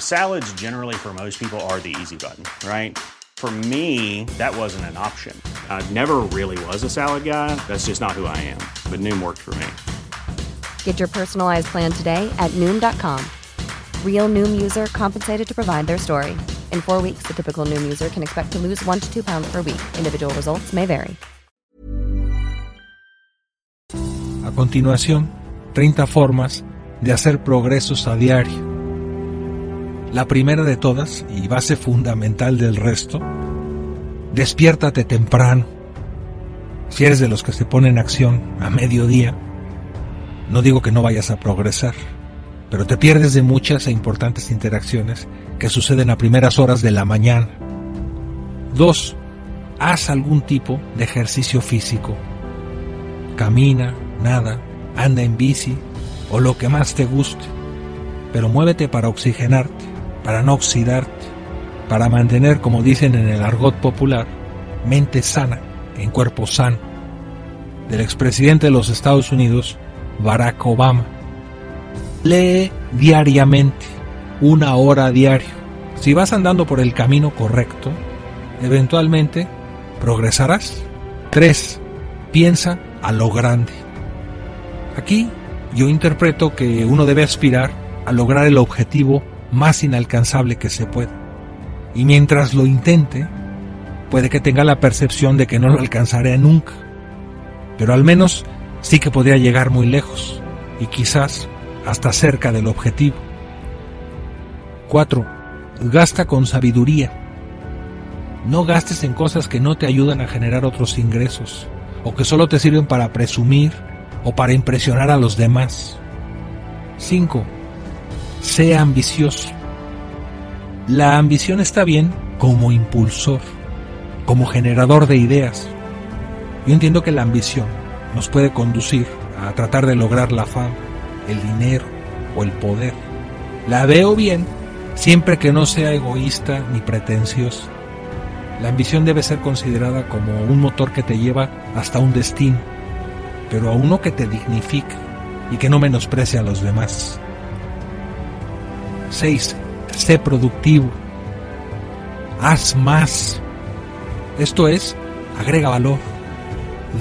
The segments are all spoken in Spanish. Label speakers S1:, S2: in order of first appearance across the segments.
S1: Salads generally for most people are the easy button, right? For me, that wasn't an option. I never really was a salad guy. That's just not who I am. But Noom worked for me.
S2: Get your personalized plan today at Noom.com. Real Noom user compensated to provide their story. In four weeks, the typical Noom user can expect to lose one to two pounds per week. Individual results may vary.
S3: A continuación, 30 formas de hacer progresos a diario. La primera de todas, y base fundamental del resto, despiértate temprano. Si eres de los que se ponen en acción a mediodía, no digo que no vayas a progresar, pero te pierdes de muchas e importantes interacciones que suceden a primeras horas de la mañana. 2. Haz algún tipo de ejercicio físico. Camina, nada, anda en bici o lo que más te guste, pero muévete para oxigenarte, para no oxidarte, para mantener, como dicen en el argot popular, mente sana en cuerpo sano. Del expresidente de los Estados Unidos, Barack Obama. Lee diariamente, una hora diario. Si vas andando por el camino correcto, eventualmente progresarás. 3. Piensa a lo grande. Aquí yo interpreto que uno debe aspirar a lograr el objetivo más inalcanzable que se pueda. Y mientras lo intente, puede que tenga la percepción de que no lo alcanzaré nunca. Pero al menos sí que podría llegar muy lejos y quizás hasta cerca del objetivo. 4. Gasta con sabiduría. No gastes en cosas que no te ayudan a generar otros ingresos o que solo te sirven para presumir o para impresionar a los demás. 5. Sea ambicioso. La ambición está bien como impulsor, como generador de ideas. Yo entiendo que la ambición nos puede conducir a tratar de lograr la fama, el dinero o el poder. La veo bien siempre que no sea egoísta ni pretenciosa. La ambición debe ser considerada como un motor que te lleva hasta un destino, pero a uno que te dignifique y que no menosprecie a los demás. 6. Sé productivo. Haz más. Esto es, agrega valor.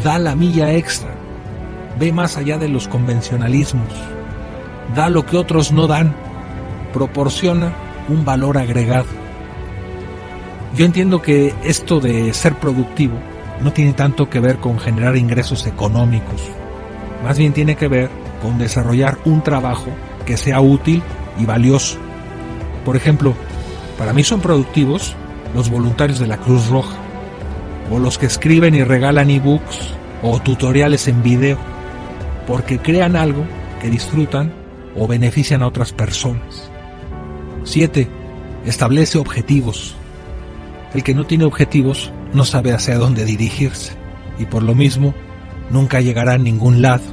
S3: Da la milla extra. Ve más allá de los convencionalismos. Da lo que otros no dan. Proporciona un valor agregado. Yo entiendo que esto de ser productivo no tiene tanto que ver con generar ingresos económicos. Más bien tiene que ver con desarrollar un trabajo que sea útil y valioso. Por ejemplo, para mí son productivos los voluntarios de la Cruz Roja, o los que escriben y regalan ebooks o tutoriales en video, porque crean algo que disfrutan o benefician a otras personas. 7. Establece objetivos. El que no tiene objetivos no sabe hacia dónde dirigirse y por lo mismo nunca llegará a ningún lado.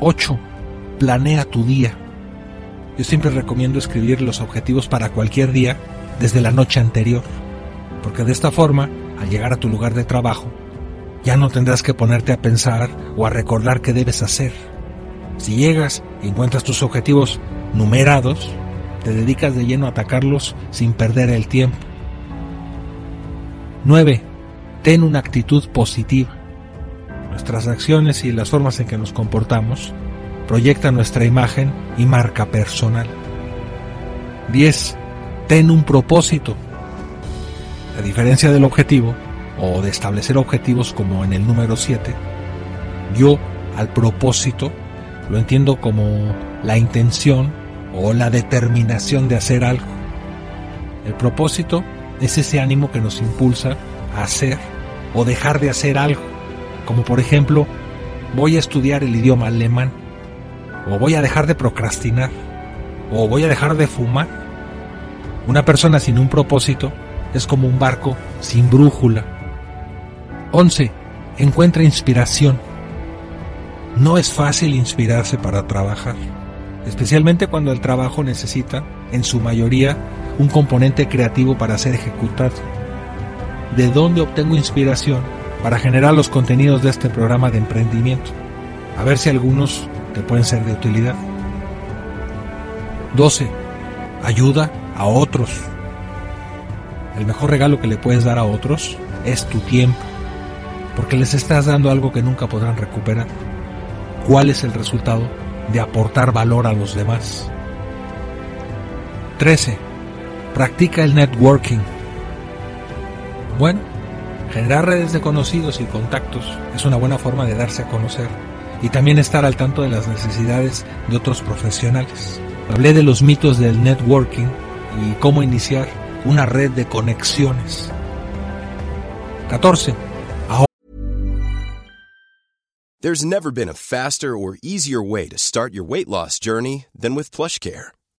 S3: 8. Planea tu día. Yo siempre recomiendo escribir los objetivos para cualquier día desde la noche anterior, porque de esta forma, al llegar a tu lugar de trabajo, ya no tendrás que ponerte a pensar o a recordar qué debes hacer Si llegas y encuentras tus objetivos numerados, te dedicas de lleno a atacarlos sin perder el tiempo. 9. Ten una actitud positiva. Nuestras acciones y las formas en que nos comportamos proyectan nuestra imagen y marca personal. 10. Ten un propósito. A diferencia del objetivo, o de establecer objetivos como en el número 7, yo al propósito lo entiendo como la intención o la determinación de hacer algo. El propósito es ese ánimo que nos impulsa a hacer o dejar de hacer algo, como por ejemplo, voy a estudiar el idioma alemán, o voy a dejar de procrastinar, o voy a dejar de fumar. Una persona sin un propósito es como un barco sin brújula. 11. Encuentra inspiración. No es fácil inspirarse para trabajar, especialmente cuando el trabajo necesita, en su mayoría, un componente creativo para ser ejecutado. ¿De dónde obtengo inspiración para generar los contenidos de este programa de emprendimiento? A ver si algunos te pueden ser de utilidad. 12. Ayuda a otros. El mejor regalo que le puedes dar a otros es tu tiempo, porque les estás dando algo que nunca podrán recuperar cuál es el resultado de aportar valor a los demás. 13. Practica el networking. Bueno, generar redes de conocidos y contactos es una buena forma de darse a conocer y también estar al tanto de las necesidades de otros profesionales. Hablé de los mitos del networking y cómo iniciar una red de conexiones. 14
S4: There's never been a faster or easier way to start your weight loss journey than with PlushCare.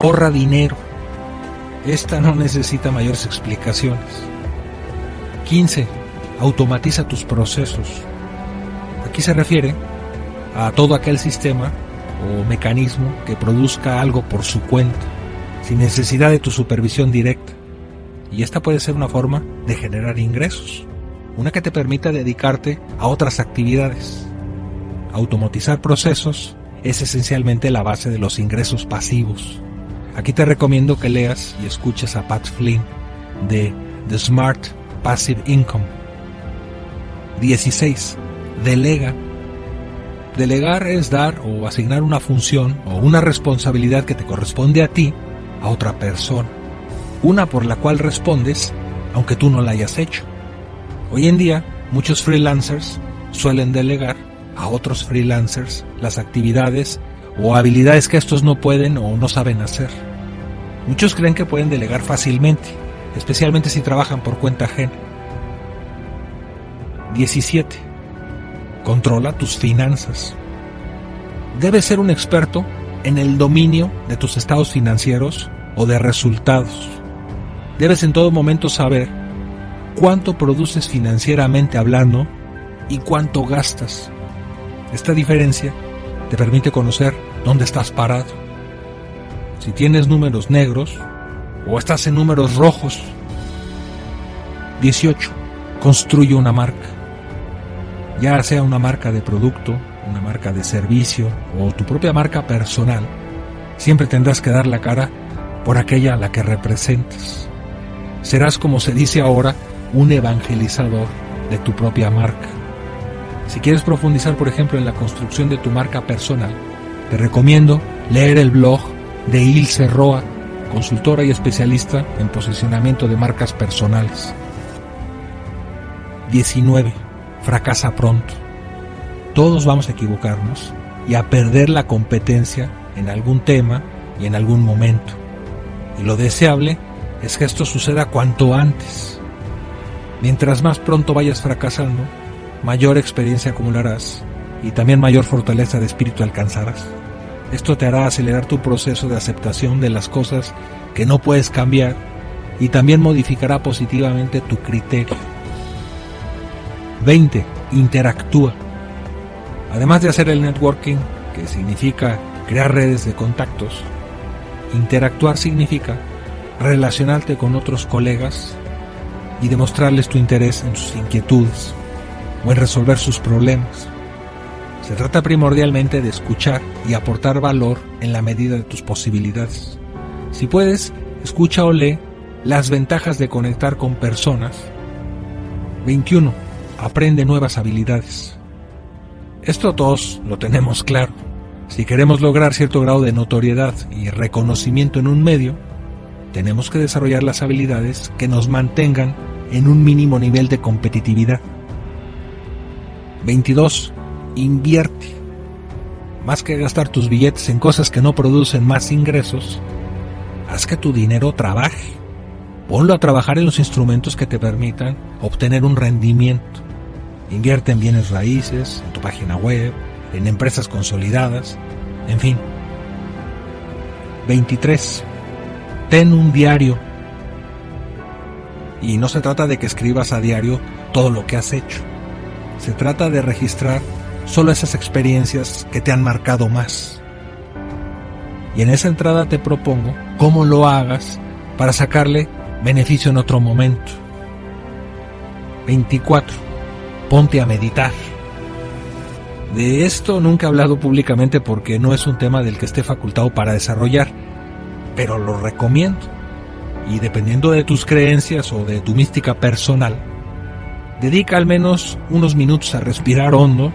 S3: Ahorra dinero. Esta no necesita mayores explicaciones. 15. Automatiza tus procesos. Aquí se refiere a todo aquel sistema o mecanismo que produzca algo por su cuenta, sin necesidad de tu supervisión directa. Y esta puede ser una forma de generar ingresos, una que te permita dedicarte a otras actividades. Automatizar procesos es esencialmente la base de los ingresos pasivos. Aquí te recomiendo que leas y escuches a Pat Flynn de The Smart Passive Income. 16. Delega Delegar es dar o asignar una función o una responsabilidad que te corresponde a ti a otra persona, una por la cual respondes aunque tú no la hayas hecho. Hoy en día, muchos freelancers suelen delegar a otros freelancers las actividades o habilidades que estos no pueden o no saben hacer. Muchos creen que pueden delegar fácilmente, especialmente si trabajan por cuenta ajena. 17 Controla tus finanzas. Debes ser un experto en el dominio de tus estados financieros o de resultados. Debes en todo momento saber cuánto produces financieramente hablando y cuánto gastas. Esta diferencia te permite conocer dónde estás parado. Si tienes números negros o estás en números rojos. 18. Construye una marca ya sea una marca de producto, una marca de servicio o tu propia marca personal, siempre tendrás que dar la cara por aquella a la que representas. Serás, como se dice ahora, un evangelizador de tu propia marca. Si quieres profundizar, por ejemplo, en la construcción de tu marca personal, te recomiendo leer el blog de Ilse Roa, consultora y especialista en posicionamiento de marcas personales. 19. Fracasa pronto. Todos vamos a equivocarnos y a perder la competencia en algún tema y en algún momento. Y lo deseable es que esto suceda cuanto antes. Mientras más pronto vayas fracasando, mayor experiencia acumularás y también mayor fortaleza de espíritu alcanzarás. Esto te hará acelerar tu proceso de aceptación de las cosas que no puedes cambiar y también modificará positivamente tu criterio. 20. Interactúa. Además de hacer el networking, que significa crear redes de contactos, interactuar significa relacionarte con otros colegas y demostrarles tu interés en sus inquietudes o en resolver sus problemas. Se trata primordialmente de escuchar y aportar valor en la medida de tus posibilidades. Si puedes, escucha o lee las ventajas de conectar con personas. 21. Aprende nuevas habilidades. Esto todos lo tenemos claro. Si queremos lograr cierto grado de notoriedad y reconocimiento en un medio, tenemos que desarrollar las habilidades que nos mantengan en un mínimo nivel de competitividad. 22. Invierte. Más que gastar tus billetes en cosas que no producen más ingresos, haz que tu dinero trabaje. Ponlo a trabajar en los instrumentos que te permitan obtener un rendimiento. Invierte en bienes raíces, en tu página web, en empresas consolidadas, en fin. 23. Ten un diario. Y no se trata de que escribas a diario todo lo que has hecho. Se trata de registrar solo esas experiencias que te han marcado más. Y en esa entrada te propongo cómo lo hagas para sacarle beneficio en otro momento. 24. Ponte a meditar. De esto nunca he hablado públicamente porque no es un tema del que esté facultado para desarrollar, pero lo recomiendo. Y dependiendo de tus creencias o de tu mística personal, dedica al menos unos minutos a respirar hondo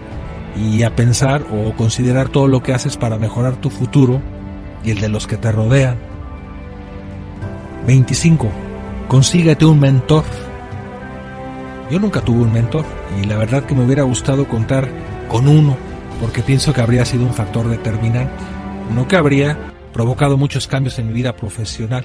S3: y a pensar o considerar todo lo que haces para mejorar tu futuro y el de los que te rodean. 25. Consíguete un mentor. Yo nunca tuve un mentor y la verdad que me hubiera gustado contar con uno, porque pienso que habría sido un factor determinante, no que habría provocado muchos cambios en mi vida profesional.